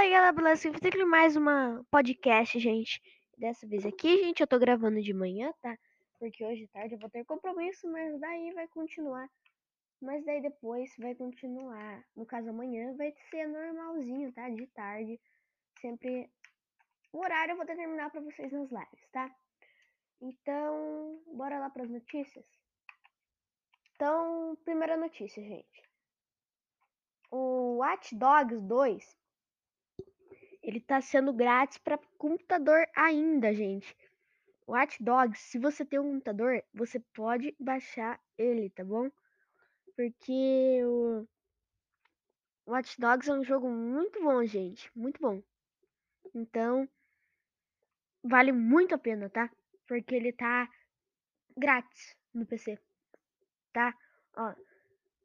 Fala galera, beleza? Vou mais uma podcast, gente. Dessa vez aqui, gente, eu tô gravando de manhã, tá? Porque hoje tarde eu vou ter compromisso, mas daí vai continuar. Mas daí depois vai continuar. No caso, amanhã vai ser normalzinho, tá? De tarde. Sempre. O horário eu vou determinar pra vocês nas lives, tá? Então, bora lá pras notícias? Então, primeira notícia, gente. O Watch Dogs 2 ele tá sendo grátis para computador ainda, gente. Watch Dogs, se você tem um computador, você pode baixar ele, tá bom? Porque o Watch Dogs é um jogo muito bom, gente, muito bom. Então, vale muito a pena, tá? Porque ele tá grátis no PC, tá? Ó,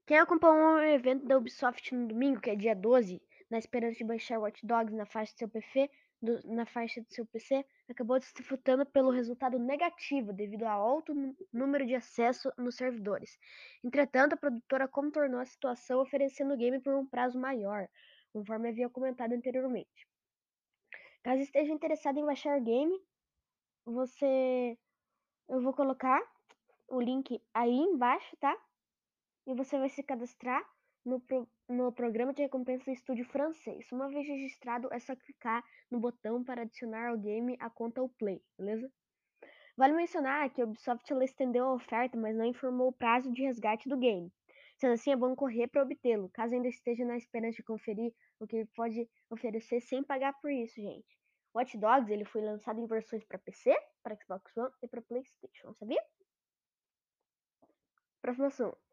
quem acompanhou o evento da Ubisoft no domingo, que é dia 12, na esperança de baixar Watch Dogs na faixa do seu PC, do, na faixa do seu PC, acabou se disputando pelo resultado negativo devido ao alto número de acesso nos servidores. Entretanto, a produtora contornou a situação oferecendo o game por um prazo maior, conforme havia comentado anteriormente. Caso esteja interessado em baixar o game, você eu vou colocar o link aí embaixo, tá? E você vai se cadastrar no, pro, no programa de recompensa do estúdio francês. Uma vez registrado, é só clicar no botão para adicionar ao game a conta ou Play, beleza? Vale mencionar que a Ubisoft estendeu a oferta, mas não informou o prazo de resgate do game. Sendo assim, é bom correr para obtê-lo, caso ainda esteja na esperança de conferir o que ele pode oferecer sem pagar por isso, gente. Watch Dogs ele foi lançado em versões para PC, para Xbox One e para PlayStation, sabia? Próximo assunto.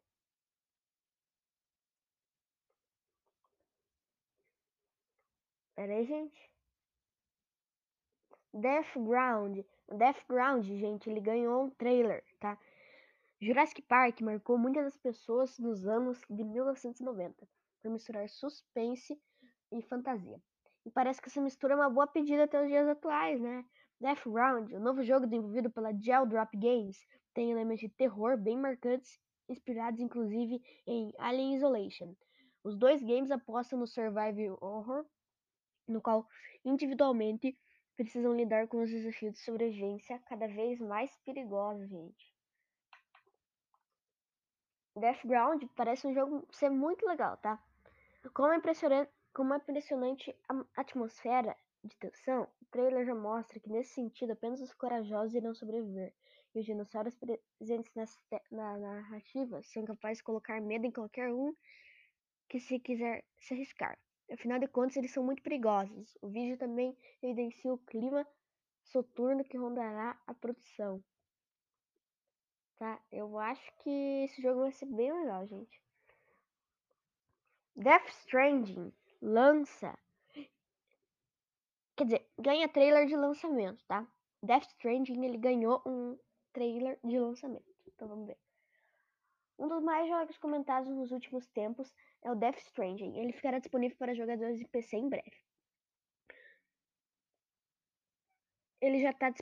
Pera aí, gente. Death Ground. Death Ground, gente, ele ganhou um trailer, tá? Jurassic Park marcou muitas das pessoas nos anos de 1990 por misturar suspense e fantasia. E parece que essa mistura é uma boa pedida até os dias atuais, né? Death Ground, o novo jogo desenvolvido pela Gel Drop Games, tem elementos de terror bem marcantes, inspirados inclusive em Alien Isolation. Os dois games apostam no survival horror no qual individualmente precisam lidar com os desafios de sobrevivência cada vez mais perigosos, gente. Deathground parece um jogo ser muito legal, tá? Com uma impressionante, com uma impressionante atmosfera de tensão, o trailer já mostra que nesse sentido apenas os corajosos irão sobreviver, e os dinossauros presentes na narrativa são capazes de colocar medo em qualquer um que se quiser se arriscar. Afinal de contas, eles são muito perigosos. O vídeo também evidencia o clima soturno que rondará a produção. Tá? Eu acho que esse jogo vai ser bem legal, gente. Death Stranding lança. Quer dizer, ganha trailer de lançamento, tá? Death Stranding ele ganhou um trailer de lançamento. Então vamos ver. Um dos mais jogos comentados nos últimos tempos é o Death Stranding. Ele ficará disponível para jogadores de PC em breve. Ele já tá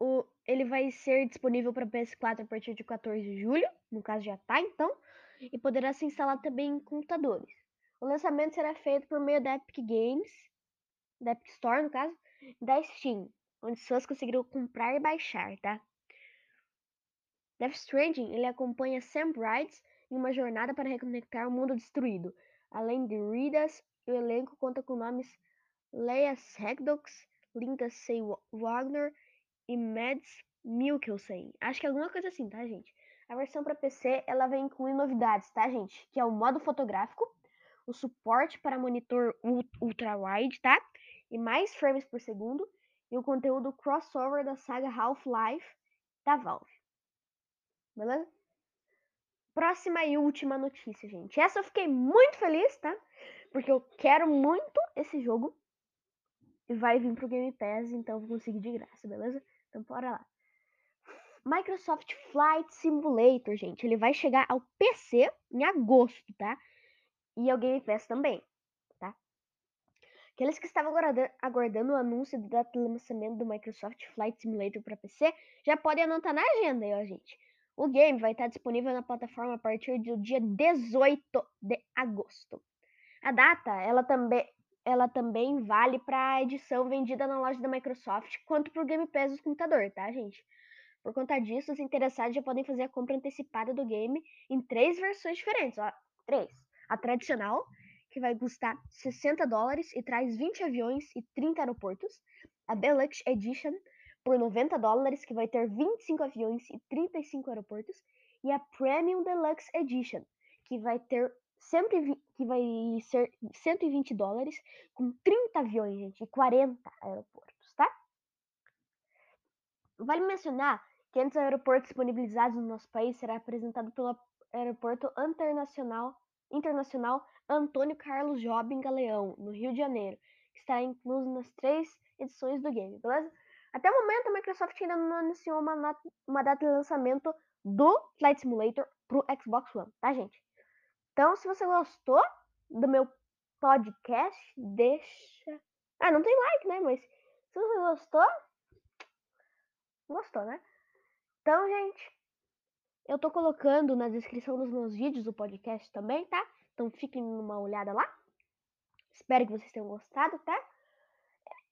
o, ele vai ser disponível para PS4 a partir de 14 de julho, no caso já tá então, e poderá ser instalado também em computadores. O lançamento será feito por meio da Epic Games, da Epic Store no caso, da Steam, onde pessoas conseguirão comprar e baixar, tá? Death Stranding ele acompanha Sam Bright em uma jornada para reconectar o mundo destruído. Além de Ridas, o elenco conta com nomes Leia Segdox, Lindsay Wagner e Mads Mikkelsen. Acho que é alguma coisa assim, tá, gente? A versão para PC ela vem incluir novidades, tá, gente? Que é o modo fotográfico, o suporte para monitor ultra-wide, tá? E mais frames por segundo, e o conteúdo crossover da saga Half-Life da Valve. Beleza? Próxima e última notícia, gente. Essa eu fiquei muito feliz, tá? Porque eu quero muito esse jogo. E vai vir pro Game Pass, então eu vou conseguir de graça, beleza? Então bora lá. Microsoft Flight Simulator, gente. Ele vai chegar ao PC em agosto, tá? E ao Game Pass também, tá? Aqueles que estavam aguardando o anúncio do lançamento do Microsoft Flight Simulator para PC já podem anotar na agenda aí, ó, gente. O game vai estar disponível na plataforma a partir do dia 18 de agosto. A data, ela também ela também vale para a edição vendida na loja da Microsoft, quanto para o Game Pass do computador, tá, gente? Por conta disso, os interessados já podem fazer a compra antecipada do game em três versões diferentes, ó, três. A tradicional, que vai custar 60 dólares e traz 20 aviões e 30 aeroportos. A Deluxe Edition, por 90 dólares, que vai ter 25 aviões e 35 aeroportos. E a Premium Deluxe Edition, que vai ter 120, que vai ser 120 dólares com 30 aviões, gente, e 40 aeroportos, tá? Vale mencionar que entre os aeroportos disponibilizados no nosso país será apresentado pelo Aeroporto Internacional, Internacional Antônio Carlos Jobim Galeão, no Rio de Janeiro, que está incluso nas três edições do game, beleza? Até o momento, a Microsoft ainda não anunciou uma, uma data de lançamento do Flight Simulator pro Xbox One, tá, gente? Então, se você gostou do meu podcast, deixa. Ah, não tem like, né? Mas se você gostou, gostou, né? Então, gente, eu tô colocando na descrição dos meus vídeos o podcast também, tá? Então fiquem numa olhada lá. Espero que vocês tenham gostado, tá?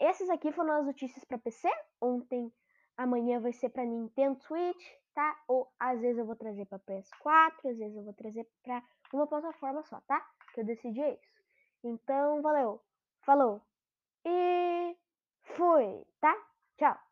Esses aqui foram as notícias para PC. Ontem, amanhã vai ser para Nintendo Switch, tá? Ou às vezes eu vou trazer para PS4, às vezes eu vou trazer para uma plataforma só, tá? Que eu decidi é isso. Então, valeu. Falou. E fui, tá? Tchau.